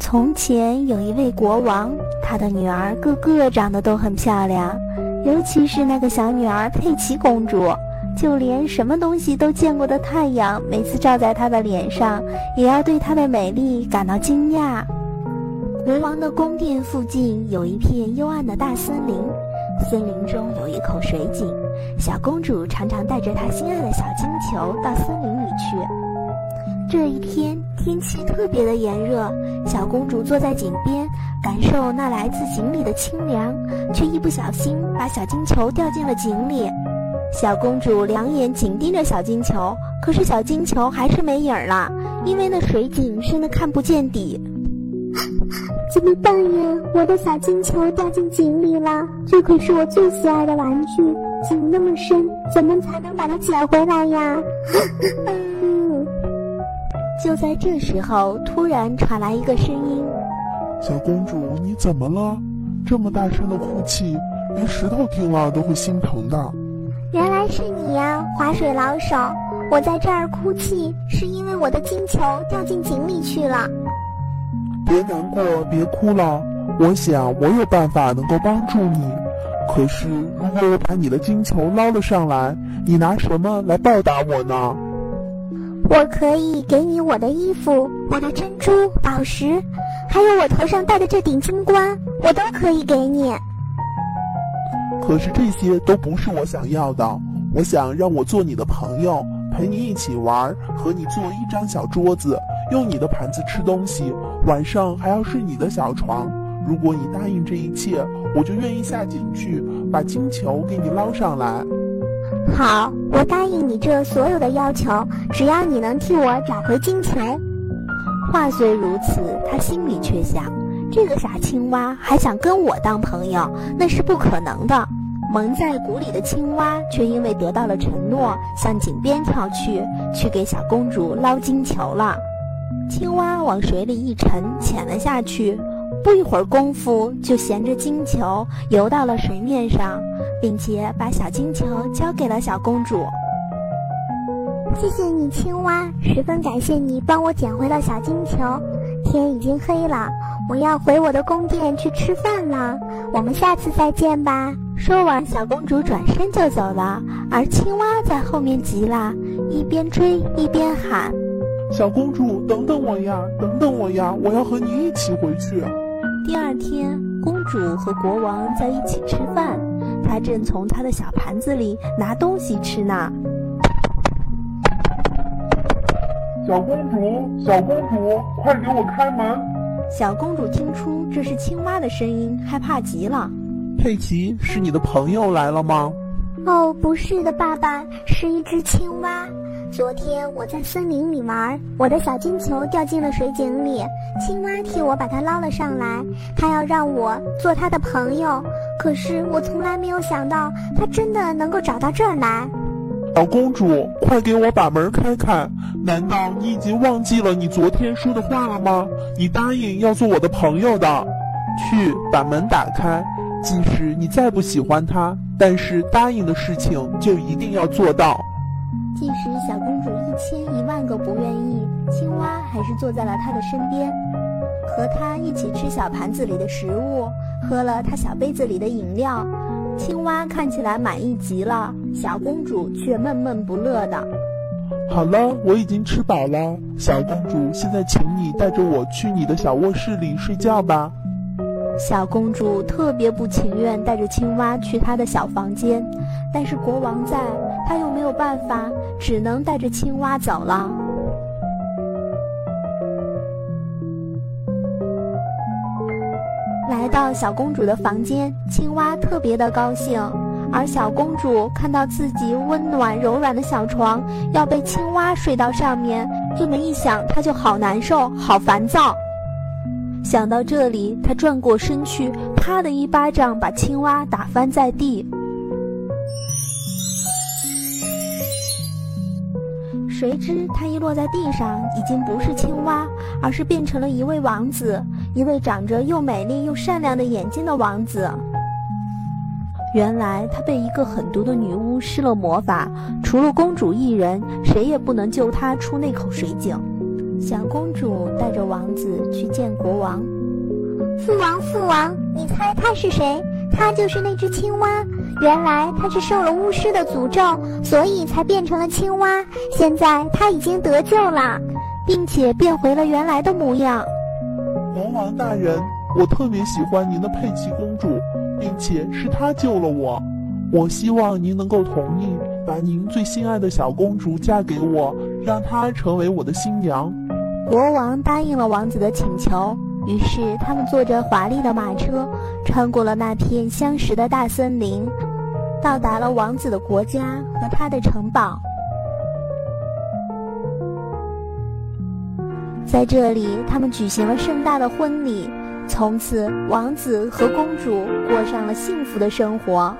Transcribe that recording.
从前有一位国王，他的女儿个个长得都很漂亮，尤其是那个小女儿佩奇公主，就连什么东西都见过的太阳，每次照在她的脸上，也要对她的美丽感到惊讶。国王的宫殿附近有一片幽暗的大森林，森林中有一口水井，小公主常常带着她心爱的小金球到森林里去。这一天天气特别的炎热，小公主坐在井边，感受那来自井里的清凉，却一不小心把小金球掉进了井里。小公主两眼紧盯着小金球，可是小金球还是没影儿了，因为那水井深的看不见底。怎么办呀？我的小金球掉进井里了，这可是我最喜爱的玩具。井那么深，怎么才能把它捡回来呀？就在这时候，突然传来一个声音：“小公主，你怎么了？这么大声的哭泣，连石头听了都会心疼的。”原来是你呀，划水老手！我在这儿哭泣，是因为我的金球掉进井里去了。别难过，别哭了。我想我有办法能够帮助你。可是，如果我把你的金球捞了上来，你拿什么来报答我呢？我可以给你我的衣服、我的珍珠、宝石，还有我头上戴的这顶金冠，我都可以给你。可是这些都不是我想要的。我想让我做你的朋友，陪你一起玩，和你做一张小桌子，用你的盘子吃东西，晚上还要睡你的小床。如果你答应这一切，我就愿意下井去把金球给你捞上来。好，我答应你这所有的要求，只要你能替我找回金球。话虽如此，他心里却想：这个傻青蛙还想跟我当朋友，那是不可能的。蒙在鼓里的青蛙却因为得到了承诺，向井边跳去，去给小公主捞金球了。青蛙往水里一沉，潜了下去。不一会儿功夫，就衔着金球游到了水面上，并且把小金球交给了小公主。谢谢你，青蛙，十分感谢你帮我捡回了小金球。天已经黑了，我要回我的宫殿去吃饭了。我们下次再见吧。说完，小公主转身就走了，而青蛙在后面急了，一边追一边喊：“小公主，等等我呀，等等我呀，我要和你一起回去。”第二天，公主和国王在一起吃饭，她正从他的小盘子里拿东西吃呢。小公主，小公主，快给我开门！小公主听出这是青蛙的声音，害怕极了。佩奇，是你的朋友来了吗？哦，不是的，爸爸，是一只青蛙。昨天我在森林里玩，我的小金球掉进了水井里，青蛙替我把它捞了上来，它要让我做它的朋友。可是我从来没有想到，它真的能够找到这儿来。小公主，快给我把门开开！难道你已经忘记了你昨天说的话了吗？你答应要做我的朋友的。去把门打开，即使你再不喜欢他，但是答应的事情就一定要做到。即使小公主一千一万个不愿意，青蛙还是坐在了她的身边，和她一起吃小盘子里的食物，喝了她小杯子里的饮料。青蛙看起来满意极了，小公主却闷闷不乐的。好了，我已经吃饱了，小公主，现在请你带着我去你的小卧室里睡觉吧。小公主特别不情愿带着青蛙去她的小房间，但是国王在。他又没有办法，只能带着青蛙走了。来到小公主的房间，青蛙特别的高兴，而小公主看到自己温暖柔软的小床要被青蛙睡到上面，这么一想，她就好难受，好烦躁。想到这里，他转过身去，啪的一巴掌把青蛙打翻在地。谁知他一落在地上，已经不是青蛙，而是变成了一位王子，一位长着又美丽又善良的眼睛的王子。原来他被一个狠毒的女巫施了魔法，除了公主一人，谁也不能救他出那口水井。小公主带着王子去见国王。父王，父王，你猜他是谁？他就是那只青蛙。原来他是受了巫师的诅咒，所以才变成了青蛙。现在他已经得救了，并且变回了原来的模样。国王大人，我特别喜欢您的佩奇公主，并且是她救了我。我希望您能够同意把您最心爱的小公主嫁给我，让她成为我的新娘。国王答应了王子的请求，于是他们坐着华丽的马车，穿过了那片相识的大森林，到达了王子的国家和他的城堡。在这里，他们举行了盛大的婚礼，从此王子和公主过上了幸福的生活。